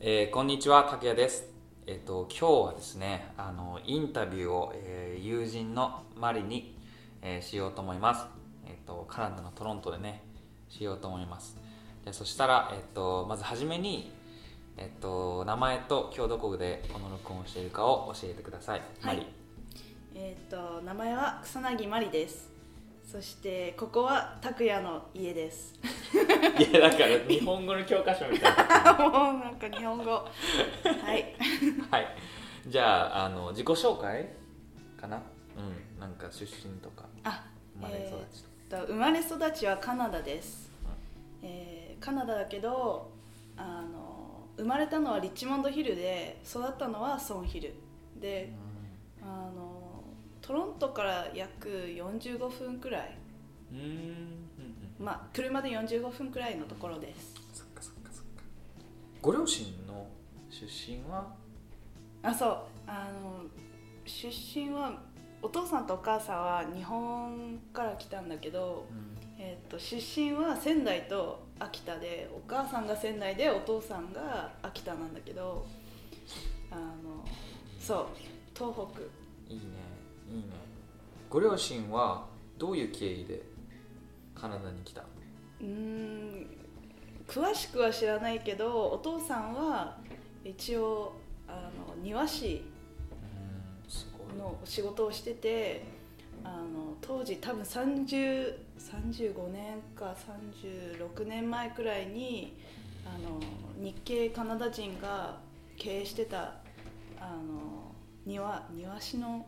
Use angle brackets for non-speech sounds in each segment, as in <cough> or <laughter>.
えーこんにちは拓也です。えっ、と今日はですねあのインタビューを、えー友人のマリに、えしようと思います。えっ、とカナダのトロントでねしようと思います。じゃあそしたらえっ、とまずはじめにえっ、と名前と今日どこでこの録音をしているかを教えてください、はい。マリえっ、と名前は草薙まりです。そしてここは拓也の家です。いやだから日本語の教科書みたいな。<laughs> もうなんか日本語。はい。<laughs> はい。じゃああの自己紹介かな？うん。なんか出身とかあ生まれ育ちとか、と生まれ育ちはカナダです、えーカナダだけどあの生まれたのはリッチモンドヒルで育ったのはソンヒルであのトロントから約45分くらい。うんうんうん。うんまあ車で45分くらいのところです。そっかそっかそっか。ご両親の出身は？あそう。あの出身はお父さんとお母さんは日本から来たんだけど、えー、と出身は仙台と秋田でお母さんが仙台でお父さんが秋田なんだけどあのそう。東北いいねいいねご両親はどういう経緯でカナダに来た？うーん。詳しくは知らないけどお父さんは一応あの庭師の仕事をしててあの当時多分30 35年か36年前くらいにあの日系カナダ人が経営してたあの庭庭師の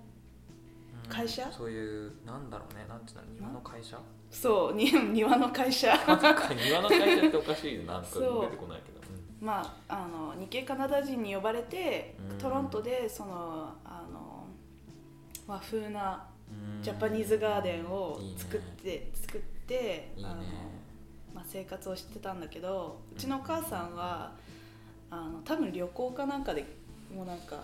うん会社？そういうなんだろうね。なんていうの？庭の会社？そうに庭の会社。庭の会社っておかしいねな <laughs> 出てこないけど。うん。まああの日系カナダ人に呼ばれてうん。トロントでそのあの和風なうん。ジャパニーズガーデンをいいね。作って作っていいね。あのまあ、生活をしてたんだけどうちのお母さんはあの多分旅行かなんかでもうなんか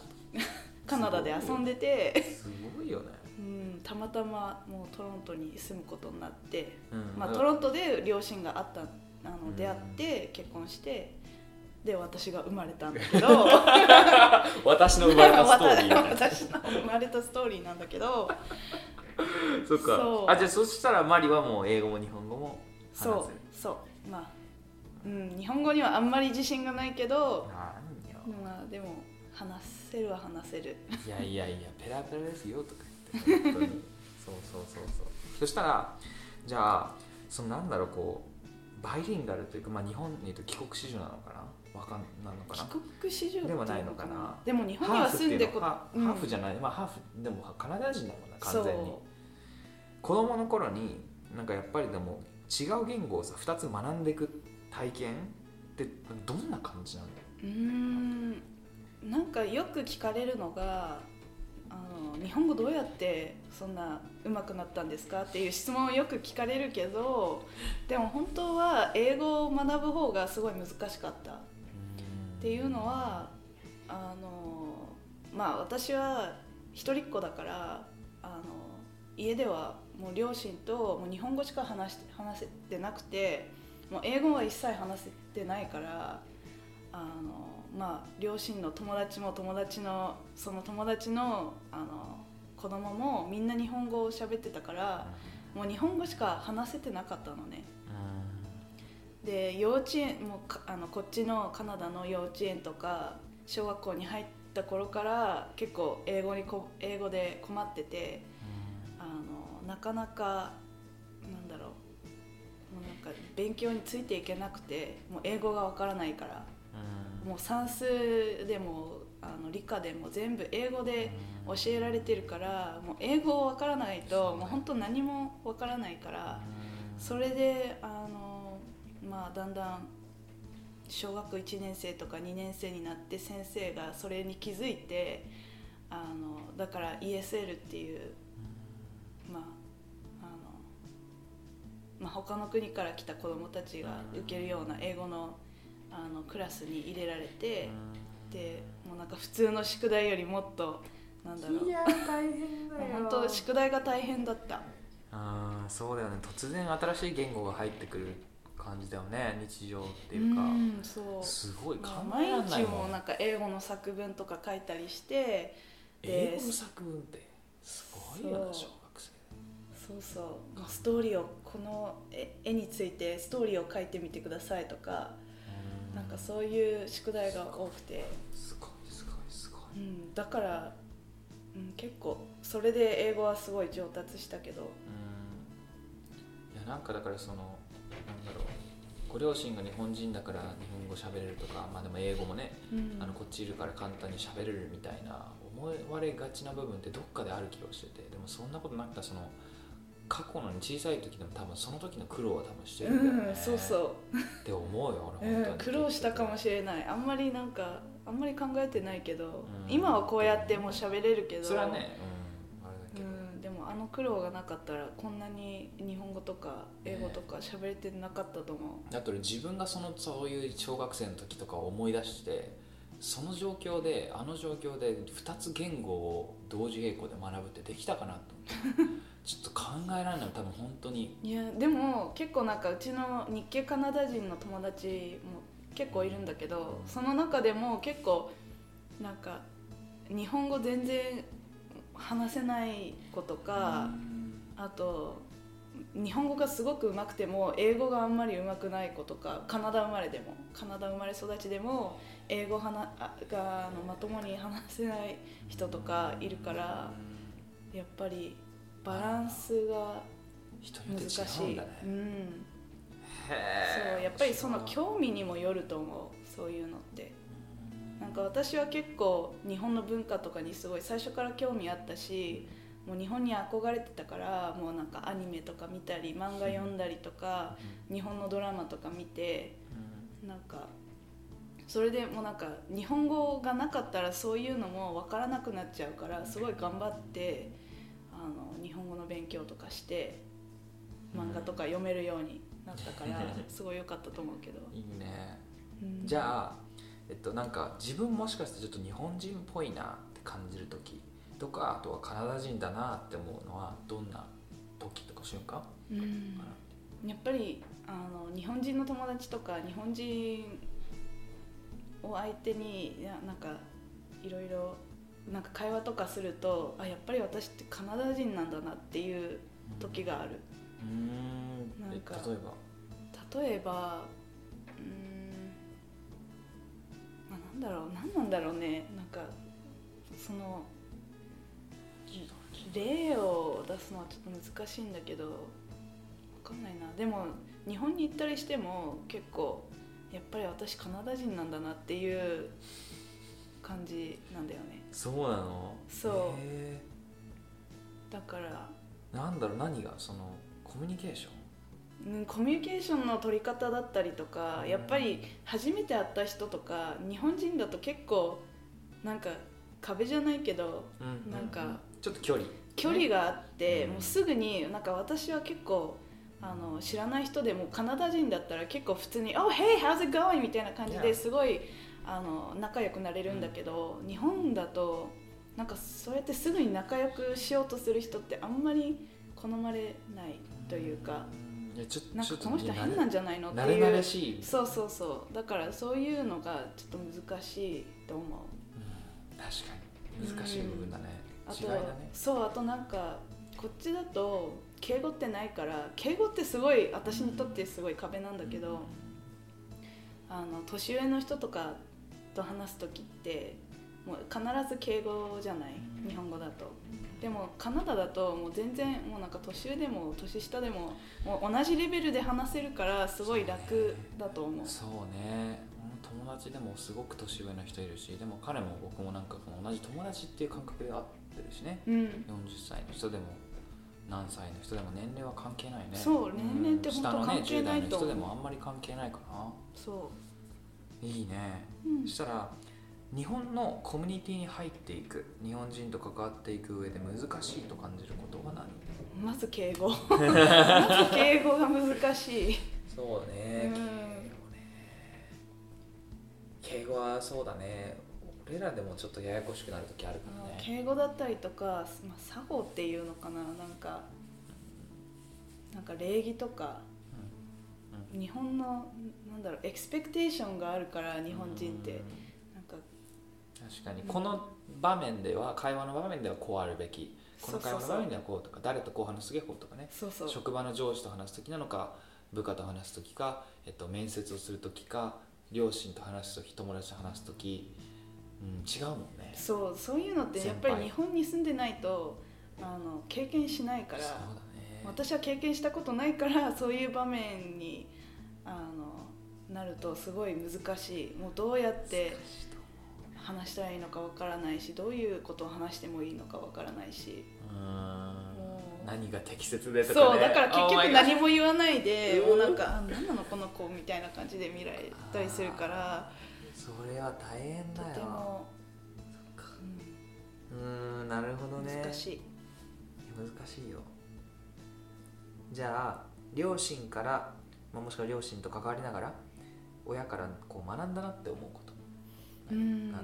カナダで遊んでて、すごいよねうん、たまたまもうトロントに住むことになって、うん。まあ、トロントで両親があったあのうん出会って結婚してで私が生まれたんだけど。<laughs> 私の生まれたストーリー。<laughs> 私の生まれたストーリーなんだけど。<laughs> そっか。あじゃあそしたらマリはもう英語も日本語も話せる？そうそう。まあ、うん、日本語にはあんまり自信がないけど。なんよ。まあでも話せるは話せる。いやいやいやペラペラですよとか本当に。そうそうそうそう。そしたらじゃあそのなんだろうこうバイリンガルというか、まあ、日本に言うと帰国子女なのかな？わかんなのか帰な国子女でもないのかな？でも日本には住んでこハーハハーフじゃない、まあハーフでもカナダ人だもんな完全に。そ子供の頃になんかやっぱりでも違う言語をさ2つ学んでいく体験ってどんな感じなのう？うーん。なんかよく聞かれるのがあの日本語どうやってそんな上手くなったんですかっていう質問をよく聞かれるけどでも本当は英語を学ぶ方がすごい難しかった。っていうのはあのまあ私は一人っ子だからあの家ではもう両親ともう日本語しか話して話せてなくてもう英語は一切話せてないからあのまあ両親の友達も友達のその友達のあの子供もみんな日本語を喋ってたからもう日本語しか話せてなかったのね。で幼稚園もあのこっちのカナダの幼稚園とか小学校に入った頃から結構英語にこ英語で困っててあのなかなかなんだろうもうなんか勉強についていけなくてもう英語がわからないからもう算数でもあの理科でも全部英語で教えられてるからもう英語わからないともう本当何もわからないから。それであの、まあ、だんだん小学1年生とか2年生になって先生がそれに気づいてあのだから ESL っていう、まああのまあ、他の国から来た子どもたちが受けるような英語のあのクラスに入れられてでもうなんか普通の宿題よりもっとなんだろう。いや大変だよ。本当宿題が大変だった。あーそうだよね。突然新しい言語が入ってくるか感じだよね。日常っていうか。んそう。すごい考まあえられ毎ないもん。日もなんか英語の作文とか書いたりして英語の作文ってすごいよなそう。小学生。そうそう。ストーリーをこの絵絵についてストーリーを書いてみてくださいとかうんなんかそういう宿題が多くて、すごいすごいすごい。うん、だから、うん、結構それで英語はすごい上達したけど。うん。いやなんかだからそのなんだろう。ご両親が日本人だから日本語喋れるとかまあでも英語もね、うん。あのこっちいるから簡単に喋れるみたいな思われがちな部分ってどっかである気がしててでもそんなことなくてその過去の小さい時でも多分その時の苦労は多分してるんだよね、うん、そうそう。って思うよう俺本当に、ん、苦労したかもしれない。あんまりなんかあんまり考えてないけど、うん。今はこうやってもう喋れるけどそれはね、うん、あれだけど、うん、でもあの苦労がなかったらこんなに日本語とか英語とか喋れてなかったと思う、だって俺自分がそのそういう小学生の時とかを思い出してその状況であの状況で2つ言語を同時並行で学ぶってできたかなとちょっと考えられない多分本当に。いやでも結構なんかうちの日系カナダ人の友達も結構いるんだけどその中でも結構なんか日本語全然話せない子とか、あと日本語がすごく上手くても英語があんまり上手くない子とかカナダ生まれでもカナダ生まれ育ちでも英語はなあがあのまともに話せない人とかいるからやっぱりバランスが難しい、違うんだね。うん、へそうやっぱりその興味にもよると思う。そういうのって。なんか私は結構日本の文化とかにすごい最初から興味あったしもう日本に憧れてたからもうなんかアニメとか見たり漫画読んだりとか日本のドラマとか見てなんかそれでもうなんか日本語がなかったらそういうのも分からなくなっちゃうからすごい頑張ってあの日本語の勉強とかして漫画とか読めるようになったから <laughs> すごい良かったと思うけど、いいね。うん。じゃあえっとなんか自分もしかしてちょっと日本人っぽいなって感じる時とかあとはカナダ人だなって思うのはどんな時とか瞬間？かうん。なやっぱりあの日本人の友達とか日本人を相手にいやなんかいろいろなんか会話とかするとあやっぱり私ってカナダ人なんだなっていう時がある。うーん。なんかえ例えば？例えばうーん、まあ、なんだろう何なんだろうね。なんかその例を出すのはちょっと難しいんだけどわかんないな。でも日本に行ったりしても結構やっぱり私カナダ人なんだなっていう感じなんだよね。そうなの？そう。へだから。ーなんだろう何が？そのコミュニケーション？うんコミュニケーションの取り方だったりとかやっぱり初めて会った人とか日本人だと結構なんか壁じゃないけどうん。なんかちょっと距離。距離があって、うん。もうすぐになんか私は結構あの知らない人でもカナダ人だったら結構普通に「Oh hey how's it going?」みたいな感じ.ですごいあの仲良くなれるんだけど、日本だとなんかそうやってすぐに仲良くしようとする人ってあんまり好まれないというか、いやちょなんかこの人変なんじゃないのっていう慣れしい、そうそうそう。だからそういうのがちょっと難しいと思う。うん。確かに。難しい部分だね、あと違いだね。そうあとなんかこっちだと敬語ってないから敬語ってすごい私にとってすごい壁なんだけど、あの年上の人とかと話す時ってもう必ず敬語じゃない？日本語だと。でもカナダだともう全然もうなんか年上でも年下でももう同じレベルで話せるからすごい楽だと思う。そうね。友達でもすごく年上の人いるしでも彼も僕もなんか同じ友達っていう感覚で会ってるしね。うん。40歳の人でも何歳の人でも年齢は関係ないね。そう年齢ってうん本当下のね関係ないと10代の人でもあんまり関係ないかな。そいいね。う、うん。そしたら日本のコミュニティに入っていく。日本人と関わっていく上で難しいと感じることは何？まず敬語。<laughs> まず敬語が難しい。そうね。うん。敬語ね。敬語はそうだね。俺らでもちょっとややこしくなる時あるからね。敬語だったりとか、まあ、作法っていうのかな。なんかなんか礼儀とかう日本のなんだろうエクスペクテーションがあるから日本人って。なんか確かに。この場面では会話の場面ではこうあるべき。この会話の場面ではこうとか誰とこう話す時はこうとかね。そうそう。職場の上司と話す時なのか部下と話す時か、えっと、面接をする時か両親と話す時友達と話す時、うん、違うもんね。そうそういうのってやっぱり日本に住んでないとあの経験しないから。そうだね私は経験したことないからそういう場面にあのなるとすごい難しい。もうどうやって話したらいいのかわからないしどういうことを話してもいいのかわからないし。何が適切でとか、ね、そうだから結 Oh 局何も言わないでうんもうなんか「あ何なのこの子」みたいな感じで見られたりするから。それは大変とだよ。ても、うーんなるほどうんね。難しい。難しいよじゃあ両親から、まあ、もしくは両親と関わりながら親からこう学んだなって思うこと。うんな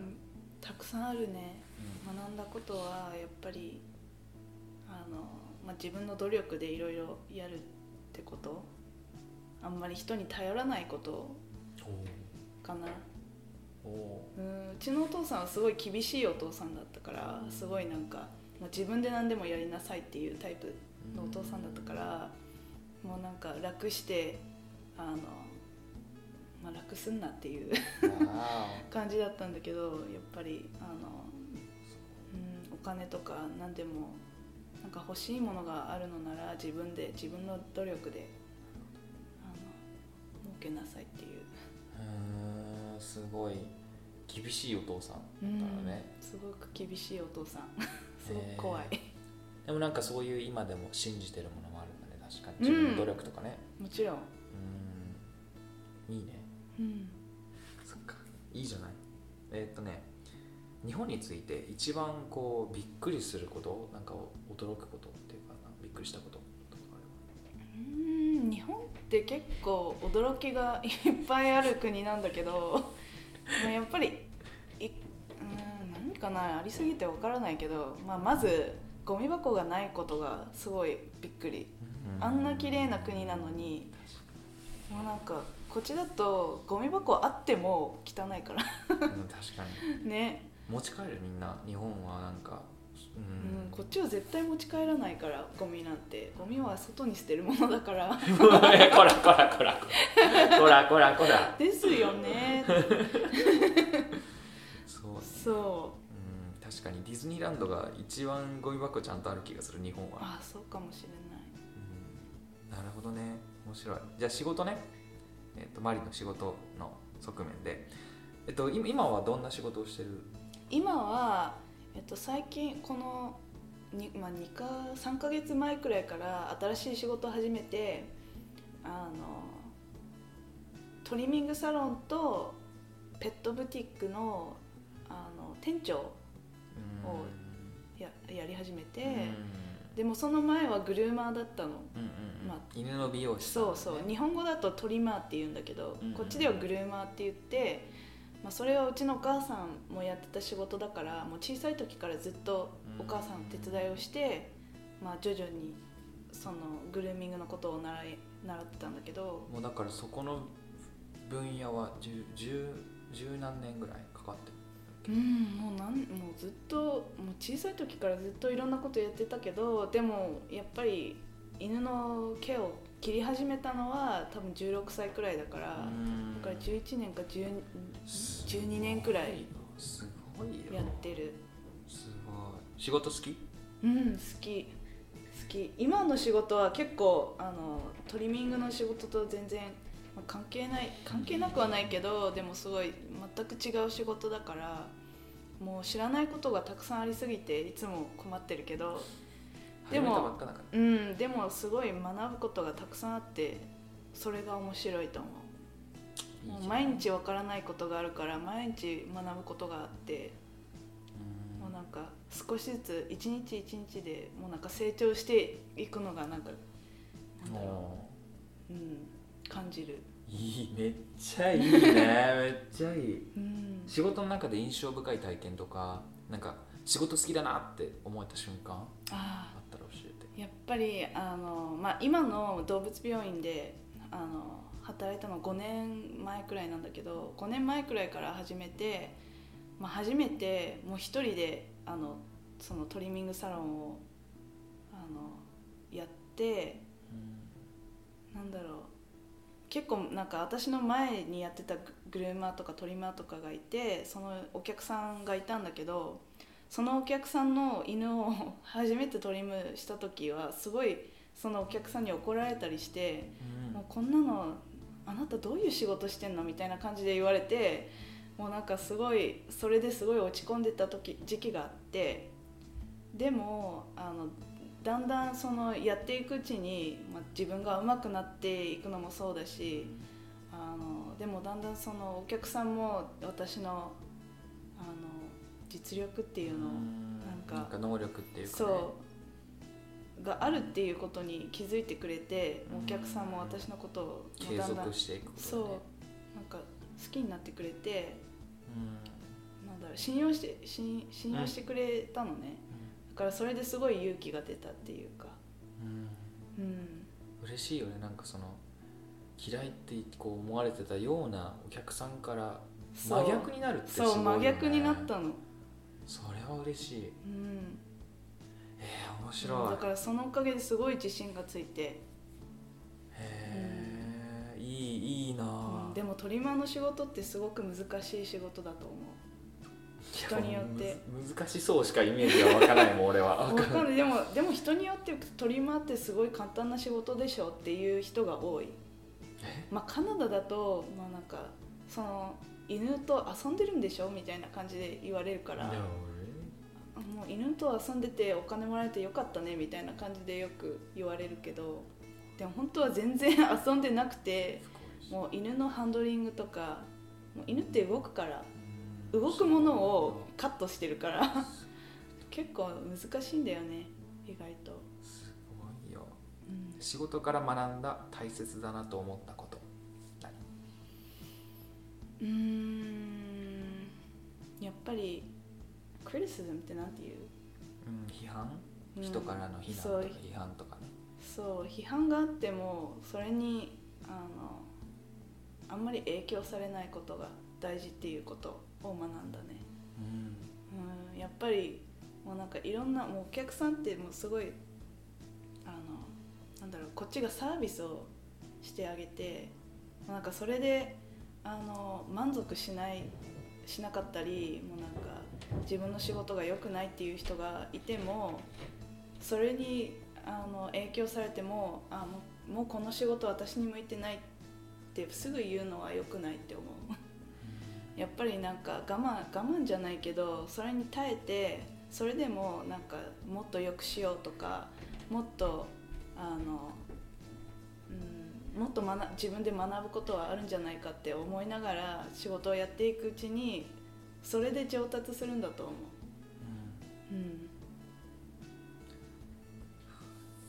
たくさんあるね。学んだことはやっぱりあの、まあ、自分の努力でいろいろやるってこと。あんまり人に頼らないこと。かな。うんうちのお父さんはすごい厳しいお父さんだったからすごいなんかもう自分で何でもやりなさいっていうタイプのお父さんだったからもうなんか楽してあの、まあ、楽すんなっていうわ感じだったんだけどやっぱりあの、うん、お金とか何でもなんか欲しいものがあるのなら自分で自分の努力であの儲けなさいっていう、おうーんすごい。厳しいお父さんうんだからね、すごく厳しいお父さん。すごく怖い、でもなんかそういう今でも信じてるものもあるんだね確かに。自分の努力とかね。もちろん、うん。いいね。うん、そっか。いいじゃない？えーっとね日本について一番こうびっくりすることなんか驚くことっていうかなびっくりしたこととかあうん日本って結構驚きがいっぱいある国なんだけどまあ <laughs> やっぱりいうん何かなありすぎてわからないけど、まあ、まずゴミ箱がないことがすごいびっくり。れあんな綺麗な国なのにもうなんかこっちだとゴミ箱あっても汚いから。うん確かに。<laughs> ね、持ち帰るみんな。日本はなんかううんん、こっちは絶対持ち帰らないからゴミなんて。ゴミは外に捨てるものだから。<laughs> こらこらこら。こらこらこら。こ <laughs> らですよね。そうそう。うん確かに。ディズニーランドが一番ゴミ箱ちゃんとある気がする日本は。あそうかもしれない。うん。なるほどね。面白い。じゃあ仕事ね、えっとマリの仕事の側面で、えっと、今今はどんな仕事をしてる？今は、えっと、最近このに、まあ、2か3か月前くらいから新しい仕事を始めてあのトリミングサロンとペットブティックのあの店長をややり始めて、でもその前はグルーマーだったの。うんうんうん。まあ犬の美容師ね。そうそう。日本語だとトリマーって言うんだけど、うんうんこっちではグルーマーって言って、まあ、それはうちのお母さんもやってた仕事だからもう小さい時からずっとお母さんの手伝いをして、まあ、徐々にそのグルーミングのことを習い習ってたんだけど。もうだからそこの分野は十十十何年ぐらいかかってるうんもうなんもうずっともう小さい時からずっといろんなことやってたけどでもやっぱり犬の毛を切り始めたのは多分16歳くらいだから。うん。だから11年か10 12年くらいやってる。すごい。仕事好き？うん好き。好き。今の仕事は結構あのトリミングの仕事と全然、まあ関係ない関係なくはないけどでもすごい全く違う仕事だからもう知らないことがたくさんありすぎていつも困ってるけどでもうんでもすごい学ぶことがたくさんあってそれが面白いと思う。もう毎日わからないことがあるから毎日学ぶことがあってもうなんか少しずつ一日一日でもうなんか成長していくのがなんかなんだろもう、うん、感じる、ういいめっちゃいいね。<laughs> めっちゃいい。うん、仕事の中で印象深い体験とかなんか仕事好きだなって思えた瞬間ああったら教えて。ーやっぱりあの、まあ、今の動物病院であの働いたの5年前くらいなんだけど5年前くらいから始めて、まあ、初めてもう一人であのそのトリミングサロンをあのやってなんだろう結構なんか私の前にやってたググルーマーとかトリマーとかがいてそのお客さんがいたんだけどそのお客さんの犬を初めてトリムした時はすごいそのお客さんに怒られたりして、もうこんなのあなたどういう仕事してんのみたいな感じで言われてもうなんかすごいそれですごい落ち込んでた時時期があってでもあのだんだんそのやっていくうちに、まあ、自分が上手くなっていくのもそうだしあのでもだんだんそのお客さんも私のあの実力っていうのをなんか能力っていうか、ね、そうがあるっていうことに気づいてくれてお客さんも私のことを継だんだん続していくね。そうなんか好きになってくれてうん。なんだろう信用して信信用してくれたのね、だからそれですごい勇気が出たっていうか。うん。うん。嬉しいよね。なんかその嫌いってこう思われてたようなお客さんから真逆になるってすごいよ、ね、そう真逆になったの。それは嬉しい。うん。えー、面白い。だからそのおかげですごい自信がついて、へえ、いいいいなあ、うん。でもトリマーの仕事ってすごく難しい仕事だと思う人によって。む難しそうしかイメージが湧かないもん俺は。<laughs> わかんないでもでも人によってトリマーってすごい簡単な仕事でしょっていう人が多い。え？まあカナダだとまあなんかその犬と遊んでるんでしょみたいな感じで言われるから。もう犬と遊んでてお金もらえてよかったねみたいな感じでよく言われるけど。でも本当は全然遊んでなくてもう犬のハンドリングとかもう犬って動くから動くものをカットしてるから。結構難しいんだよね意外と、すごいよ。うん。仕事から学んだ大切だなと思ったこと。何？うーん。やっぱりクリスズムってなんていう？うん批判？うん。人からの非難そう。とか批判とかね。そう。批判があってもそれにあのあんまり影響されないことが大事っていうことを学んだねうんうんやっぱりもうなんかいろんなもうお客さんってもうすごいあのなんだろうこっちがサービスをしてあげてなんかそれであの満足しないしなかったりもうなんか自分の仕事が良くないっていう人がいてもそれにあの影響されてもあもうもうこの仕事私に向いてないってすぐ言うのは良くないって思う。やっぱりなんか我慢我慢じゃないけどそれに耐えてそれでもなんかもっと良くしようとかもっとあの、うん、もっと学自分で学ぶことはあるんじゃないかって思いながら仕事をやっていくうちにそれで上達するんだと思う。うん。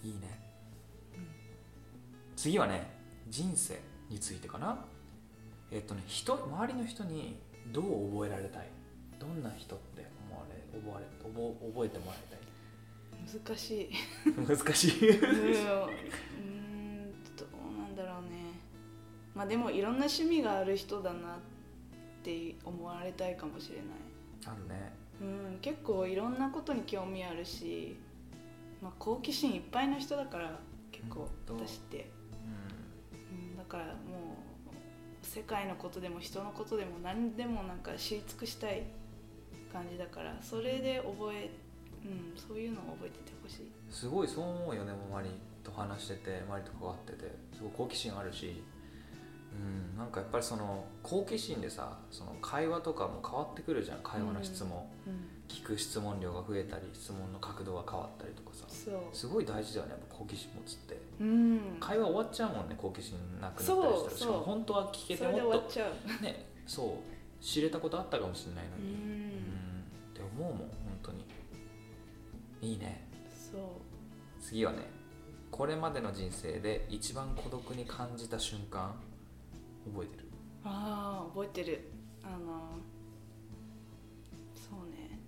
いいね、次はね人生についてかなえっとね人周りの人にどう覚えられたい？どんな人って思われ覚われ覚覚えてもらい難しい。た <laughs> い難しい。うんどうなんだろうね。まあでもいろんな趣味がある人だなって思われたいかもしれない。あるね。うん、結構いろんなことに興味あるし、まあ、好奇心いっぱいの人だから結構私って、ううん、だから世界のことでも人のことでも何でもなんか知り尽くしたい感じだからそれで覚え、うん、そういうのを覚えててほしい。んすごいそう思うよねマリと話しててマリと関わっててすごい好奇心あるしうんなんかやっぱりその好奇心でさその会話とかも変わってくるじゃん会話の質問、うん聞く質問量が増えたり質問の角度が変わったりとかさ。すごい大事だよねやっぱ好奇心持つって。うん。会話終わっちゃうもんね好奇心なくなったりしたそうらしかも本当は聞けてもっとねそう知れたことあったかもしれないのうに。うん。ん。って思うもん本当に。いいね。そう。次はねこれまでの人生で一番孤独に感じた瞬間覚えてる？ああ覚えてる。あのそうね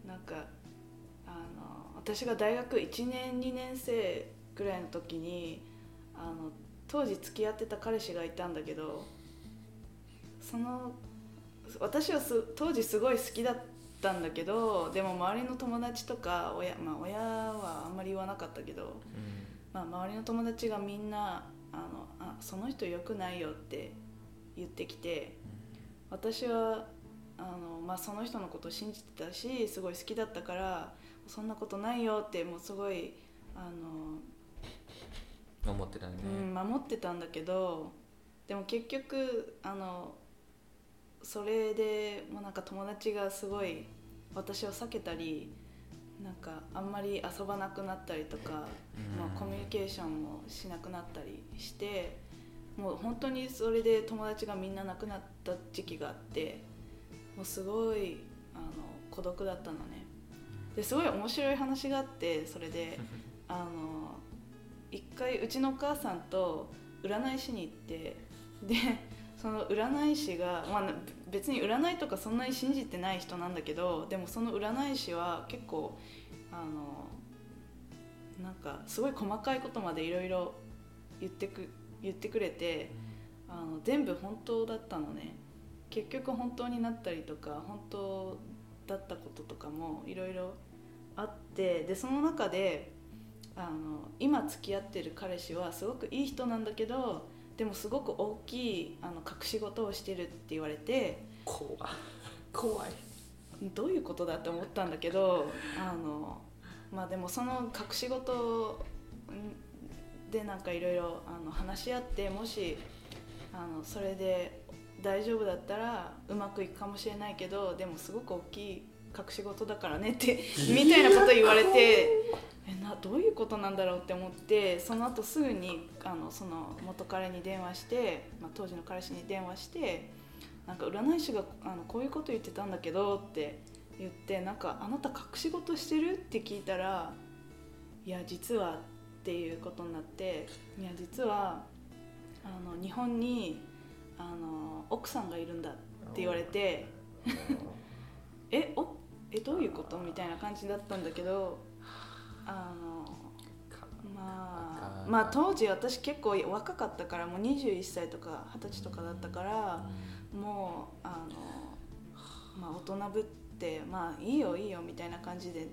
なんかあの私が大学1年2年生ぐらいの時にあの当時付き合ってた彼氏がいたんだけどその私はす当時すごい好きだったんだけどでも周りの友達とか親,、まあ、親はあんまり言わなかったけど、まあ、周りの友達がみんなあのあその人良くないよって言ってきて私はあの、まあ、その人のことを信じてたしすごい好きだったからそんなことないよってもうすごいあの、思ってたね、うん、守ってたんだけどでも結局あのそれでもうなんか友達がすごい私を避けたりなんかあんまり遊ばなくなったりとか、まあ、コミュニケーションもしなくなったりしてもう本当にそれで友達がみんな亡くなった時期があってもうすごいあの孤独だったのね。ですごい面白い話があってそれで <laughs> あの一回うちのお母さんと占い師に行ってでその占い師が、まあ、別に占いとかそんなに信じてない人なんだけどでもその占い師は結構あのなんかすごい細かいことまでいろいろ言ってく言ってくれてあの全部本当だったのね結局本当になったりとか本当だったこととかもいろいろあってでその中であの今付き合ってる彼氏はすごくいい人なんだけどでもすごく大きいあの隠し事をしてるって言われて怖い怖い。どういうことだって思ったんだけどあのまあでもその隠し事でなんかいろいろ話し合ってもしあのそれで大丈夫だったらうまくいくかもしれないけどでもすごく大きい隠し事だからねってみたいなこと言われてえなどういうことなんだろうって思ってその後すぐにあのその元彼に電話して、まあ、当時の彼氏に電話してなんか占い師があのこういうこと言ってたんだけどって言ってなんかあなた隠し事してる？って聞いたらいや実はっていうことになっていや実はあの日本にあの奥さんがいるんだって言われて <laughs> えおえどういうことみたいな感じだったんだけどあのまあまあ当時私結構若かったからもう21歳とか二十歳とかだったから、もうあの、まあ、大人ぶってまあいいよいいよみたいな感じで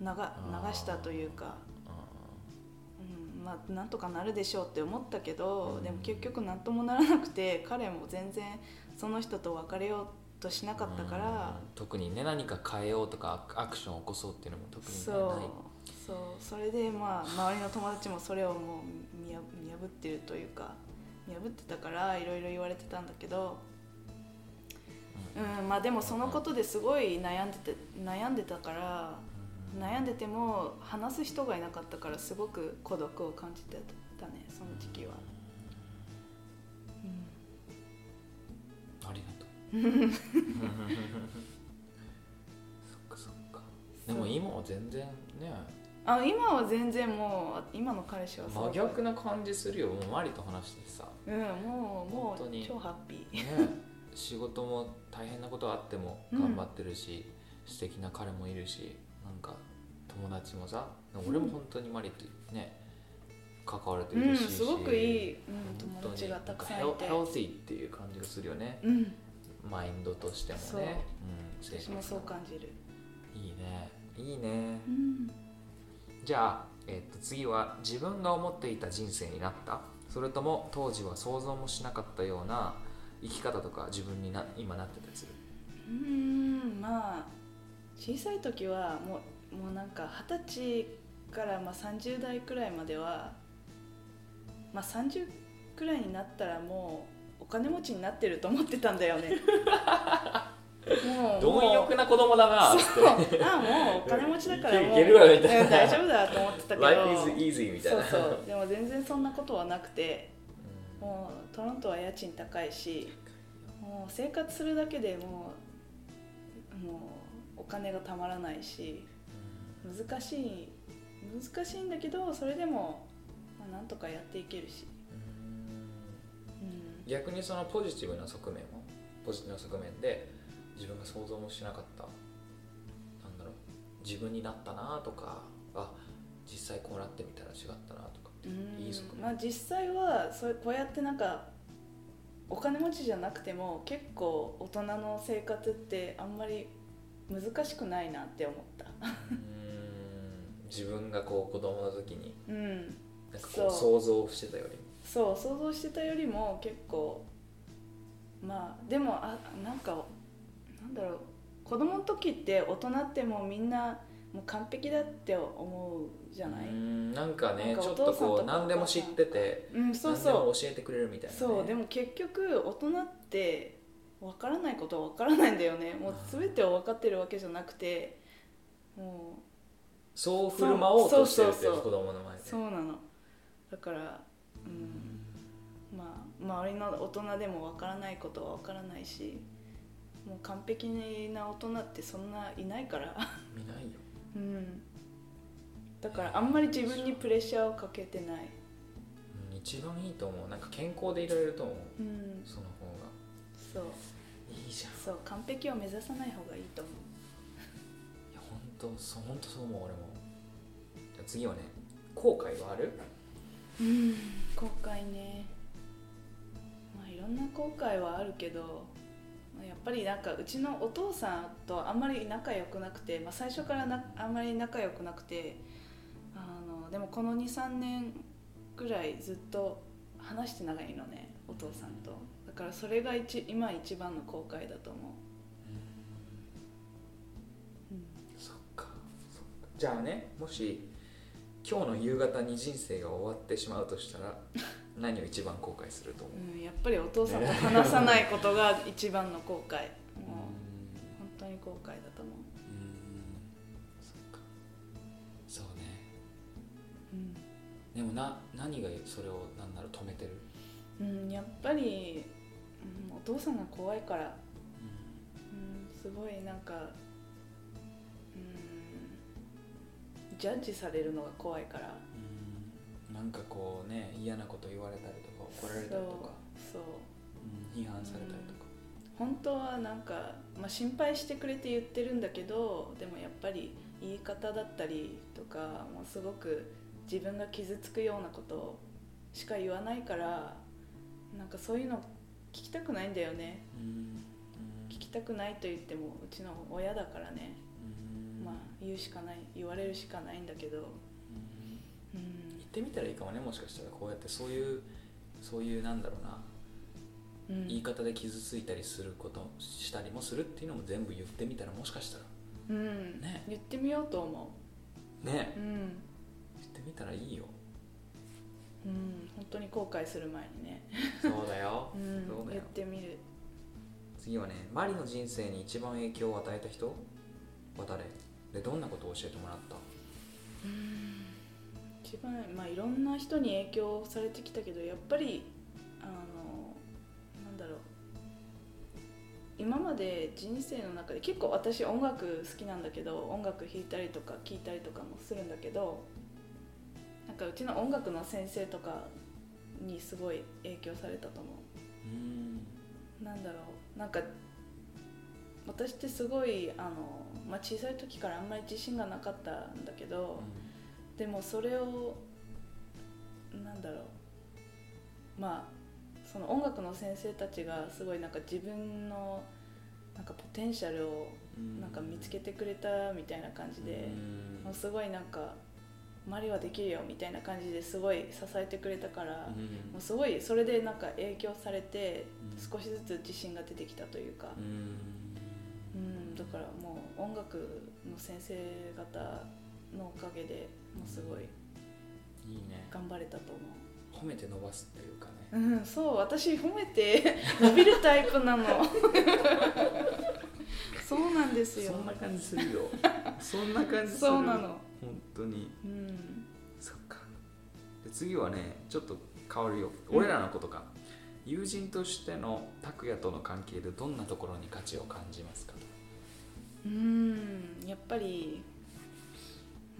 流流したというか。うんまあ、なんとかなるでしょうって思ったけど、でも結局何ともならなくて彼も全然その人と別れようとしなかったから、特にね何か変えようとかアクションを起こそうっていうのも特に、ね、そう。そう。それでまあ周りの友達もそれをもう見破ってるというか見破ってたからいろいろ言われてたんだけど、うん、まあでもそのことですごい悩んでて悩んでたから悩んでても話す人がいなかったからすごく孤独を感じてたねその時期は、うん、ありがとう。<laughs> そっかそっか。でも今は全然ね。あ今は全然もう今の彼氏は真逆な感じするよ。もうマリと話してさ。うんもうもう超ハッピー、ね、仕事も大変なことあっても頑張ってるし、うん、素敵な彼もいるし友達もさ俺も本当にマリとね、関われてるし、うん、すごくいい、うん、友達がたくさんいて。ヘルティっていう感じがするよね、うん、マインドとしてもね。う、ん、私もそう感じる。いいね。いいね、うん。じゃあ、えー、と次は自分が思っていた人生になった？それとも当時は想像もしなかったような生き方とか自分にな今なってたりする？うんまあ小さい時はもうもうなんか二十歳からまあ30代くらいまでは、まあ、30くらいになったらもうお金持ちになってると思ってたんだよね。<laughs> もう貪欲な子供だなって。あもうお金持ちだからもう大丈夫だと思ってたけど。Life is easy みたいな。そうそう。でも全然そんなことはなくてもうトロントは家賃高いしもう生活するだけでもうもうお金がたまらないし難しい難しいんだけどそれでも、まあ、なんとかやっていけるし、うん、逆にそのポジティブな側面もポジティブな側面で自分が想像もしなかったなんだろう自分になったなとかあ実際こうなってみたら違ったなとかいい側面。まあ実際はそうこうやってなんかお金持ちじゃなくても結構大人の生活ってあんまり難しくないなって思った自分がこう子供の時にうん。なんかこそう。う想像してたよりそう想像してたよりも結構まあでもあなんかなんだろう。子供の時って大人ってもうみんなもう完璧だって思うじゃない、うーんなんかねちょっとこう何でも知っててうん、そうそう。も教えてくれるみたいな、ね、そうでも結局大人って分からないことは分からないんだよね。もう全てを分かってるわけじゃなくてもそう振る舞おうとしてるってそうそうそう子供の前でそうなのだからうんまあ周りの大人でも分からないことは分からないしもう完璧な大人ってそんないないから見ないようんだからあんまり自分にプレッシャーをかけてない一番いいと思うなんか健康でいられると思ううんその方がそういいじゃんそう完璧を目指さない方がいいと思う当そう本当そう思う俺も。じゃ次はね後悔はある？うん後悔ね。まあいろんな後悔はあるけどやっぱりなんかうちのお父さんとあんまり仲良くなくて、まあ、最初からなあんまり仲良くなくてあのでもこの23年ぐらいずっと話して長いのねお父さんと。だからそれが一今一番の後悔だと思う。じゃあねもし今日の夕方に人生が終わってしまうとしたら <laughs> 何を一番後悔すると思う？うん、やっぱりお父さんと話さないことが一番の後悔。もう本当に後悔だと思う。うん。そっか。そうね。うん。でもな何がそれをなんだろう止めてる？うん、やっぱり、うん、お父さんが怖いから、うん、すごいなんか、うん、ジャッジされるのが怖いから。うん。なんかこうね嫌なこと言われたりとか怒られたりとか、そうそう。うん批判されたりとか、本当はなんか、まあ、心配してくれて言ってるんだけどでもやっぱり言い方だったりとかもうすごく自分が傷つくようなことしか言わないからなんかそういうの聞きたくないんだよね。うん。聞きたくないと言ってもうちの親だからね、言うしかない言われるしかないんだけど。うん。うん。言ってみたらいいかもねもしかしたらこうやってそういうそういうなんだろうな、うん。言い方で傷ついたりすることしたりもするっていうのも全部言ってみたらもしかしたら。うん。ね。言ってみようと思ね。ううん。言ってみたらいいよ。うん。本当に後悔する前にね、そうだよ。<laughs> うん。そうだよ。言ってみる。次はねマリの人生に一番影響を与えた人は誰？でどんなことを教えてもらった？一番まあいろんな人に影響されてきたけどやっぱりあのなんだろう。今まで人生の中で結構私音楽好きなんだけど音楽弾いたりとか聴いたりとかもするんだけどなんかうちの音楽の先生とかにすごい影響されたと思う。ん。うなんだろう。なんか私ってすごいあの、まあ、小さい時からあんまり自信がなかったんだけど、でもそれをなんだろうまあその音楽の先生たちがすごいなんか自分のなんかポテンシャルをなんか見つけてくれたみたいな感じで、もうすごいなんか「マリはできるよ」みたいな感じですごい支えてくれたから、もうすごいそれでなんか影響されてうん。少しずつ自信が出てきたというか、うん、だからもう音楽の先生方のおかげでもうすごいいいね。頑張れたと思褒めて伸ばすっていうかね。う、うん、そう私褒めて <laughs> 伸びるタイプなの。<laughs> そうなんですよ。そんな感じするよ。<laughs> そんな感じする。そうなの。本当に。うん。そっか。で次はねちょっと変わるよ、俺らのことか。友人としての拓也との関係でどんなところに価値を感じますか？とうんやっぱり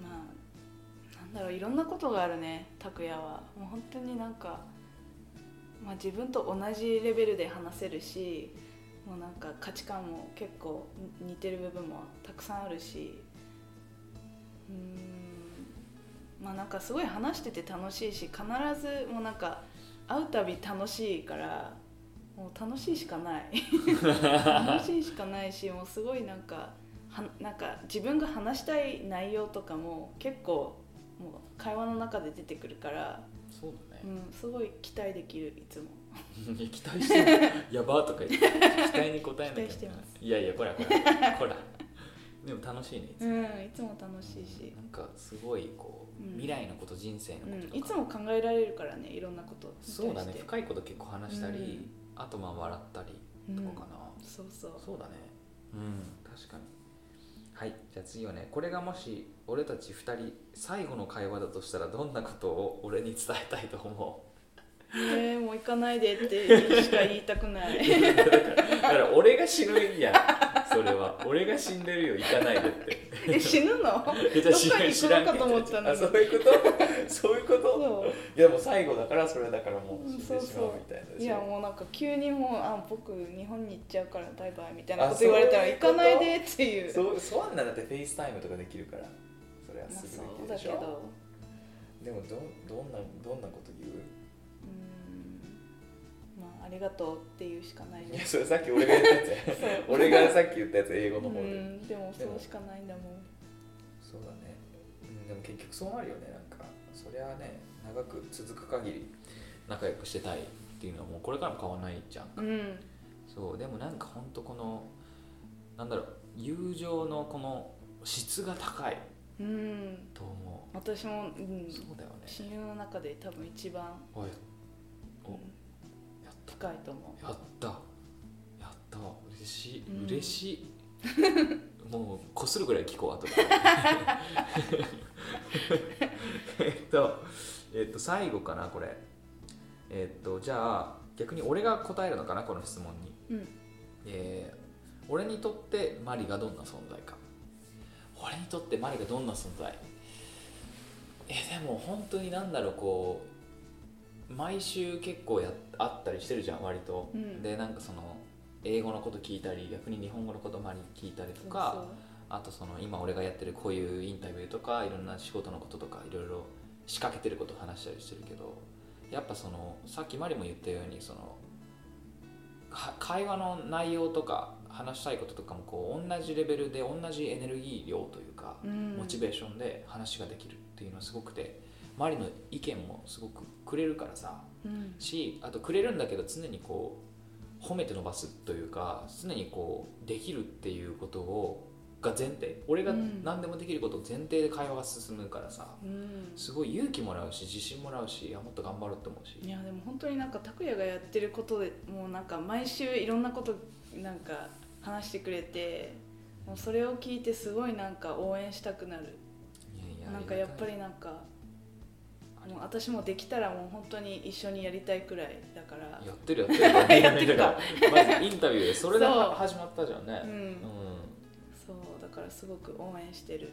まあなんだろういろんなことがあるね拓也は。もう本当になんか、まあ、自分と同じレベルで話せるしもうなんか価値観も結構似てる部分もたくさんあるしうんまあなんかすごい話してて楽しいし必ずもうなんか会うたび楽しいからもう楽しいしかない。楽しいしかないしもうすごいなんかはなんか自分が話したい内容とかも結構もう会話の中で出てくるから、そうだね。うん、すごい期待できるいつも。<laughs> 期待してる。やばーとか言って期待に応えなきゃ期待してます。いやいやこらこらこら。でも楽しいねいつも、うんいつも楽しいし、なんかすごいこう、うん。未来のこと人生のうん、こととか、いつも考えられるからねいろんなことそうだね深いこと結構話したり、うんあとまあ笑ったりうんとかかな、そうそう。そうだね。うん。確かに。はい。じゃあ次はねこれがもし俺たち2人最後の会話だとしたらどんなことを俺に伝えたいと思 <laughs> えー、もう行かないでってしか言いたくない <laughs> からだから俺が死ぬんやそれは。俺が死んでるよ。行かないでって。え死ぬの？<laughs> どっかに行くのかと思ったの <laughs> そういうこと？そういうこと？いやもう最後だからそれだからもう死んでしまうそうそう。みたいなでしょいやもうなんか急にもうあ僕日本に行っちゃうからバイバイみたいあなこと言われたら行かないでっていう。そうそんなんだって FaceTime とかできるから。それはまあすぐできるでしょ？だけどでもどどんなどんなこと言う？あありがとうっていうしかないいやそれさっき俺が言ったやつや。<laughs> <laughs> 俺がさっき言ったやつ英語うの方で、んでもそうしかないんだもん。そうだね、うん、でも結局そうなるよねなんか。そりゃあね長く続く限り仲良くしてたいっていうのはもうこれからも変わらないじゃんうん。そうでもなんかほんとこのなんだろう友情のこの質が高い。うん。と思私も、うん。う、そうだよね。親友の中で多分一番、やった。深いと思やった。やった。嬉しい、うん。嬉しい。<laughs> もうこするぐらい聞こう後で。<laughs> えっとえっと最後かなこれ。えっとじゃあ逆に俺が答えるのかなこの質問に。ううん。えー俺にとってマリがどんな存在か。俺にとってマリがどんな存在。えでも本当になんだろうこう毎週結構やあったりしてるじゃん割と、うん。でなんかその英語のこと聞いたり逆に日本語のことマリ聞いたりとかあとその今俺がやってるこういうインタビューとかいろんな仕事のこととかいろいろ仕掛けてることを話したりしてるけどやっぱそのさっきマリも言ったようにそのは会話の内容とか話したいこととかもこう同じレベルで同じエネルギー量というかうん。モチベーションで話ができるっていうのはすごくてマリの意見もすごくくれるからさうん。しあとくれるんだけど常にこう褒めて伸ばすというか常にこうできるっていうことをが前提俺がうん。何でもできることを前提で会話が進むからさうん。すごい勇気もらうし自信もらうしいやもっと頑張ろうって思うし。いやでも本当になんか拓哉がやってることでもうなんか毎週いろんなことなんか話してくれてもうそれを聞いてすごいなんか応援したくなる。いやいやなんかやっぱりなんかもう私もできたらもう本当に一緒にやりたいくらいだから。やってるやってる。<laughs> やってるか。まずインタビューでそれで始まったじゃんね。うん。うん。そうだからすごく応援してる。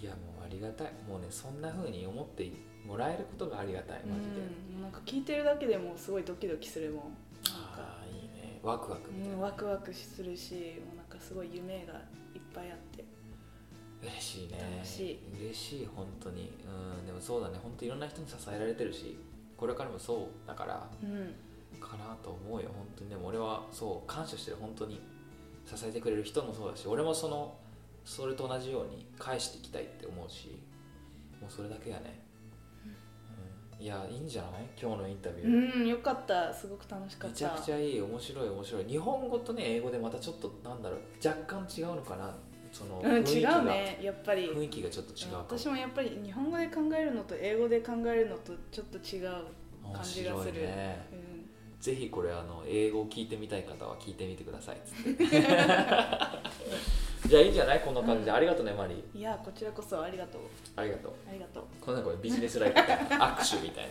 いやもうありがたい。もうねそんな風に思ってもらえることがありがたい。マジで、うん、なんか聞いてるだけでもすごいドキドキするもん。ああいいね。ワクワクみたいな、うん、ワクワクするしもうなんかすごい夢がいっぱいあって嬉しいね。楽しい。嬉しい本当に。うんでもそうだね。本当いろんな人に支えられてるしこれからもそうだからうん。かなと思うよ。本当に。でも俺はそう感謝してる。本当に。支えてくれる人もそうだし俺もそのそれと同じように返していきたいって思うしもうそれだけやね、うん、いやいいんじゃない？今日のインタビュー、うんよかった。すごく楽しかった。めちゃくちゃいい。面白い面白い。日本語とね英語でまたちょっとなんだろう。若干違うのかなそのうん、違うねやっぱり。雰囲気がちょっと違う私もやっぱり日本語で考えるのと英語で考えるのとちょっと違う、面感じが白する。いね。うん、ぜひこれあの英語を聞いてみたい方は聞いてみてください <laughs> <laughs> じゃあいいんじゃない？こんな感じ。で、うん。ありがとうねマリー。いやこちらこそありがとう。ありがとう。ありがとう。こんなこれビジネスライフみたいな。<laughs> 握手みたいな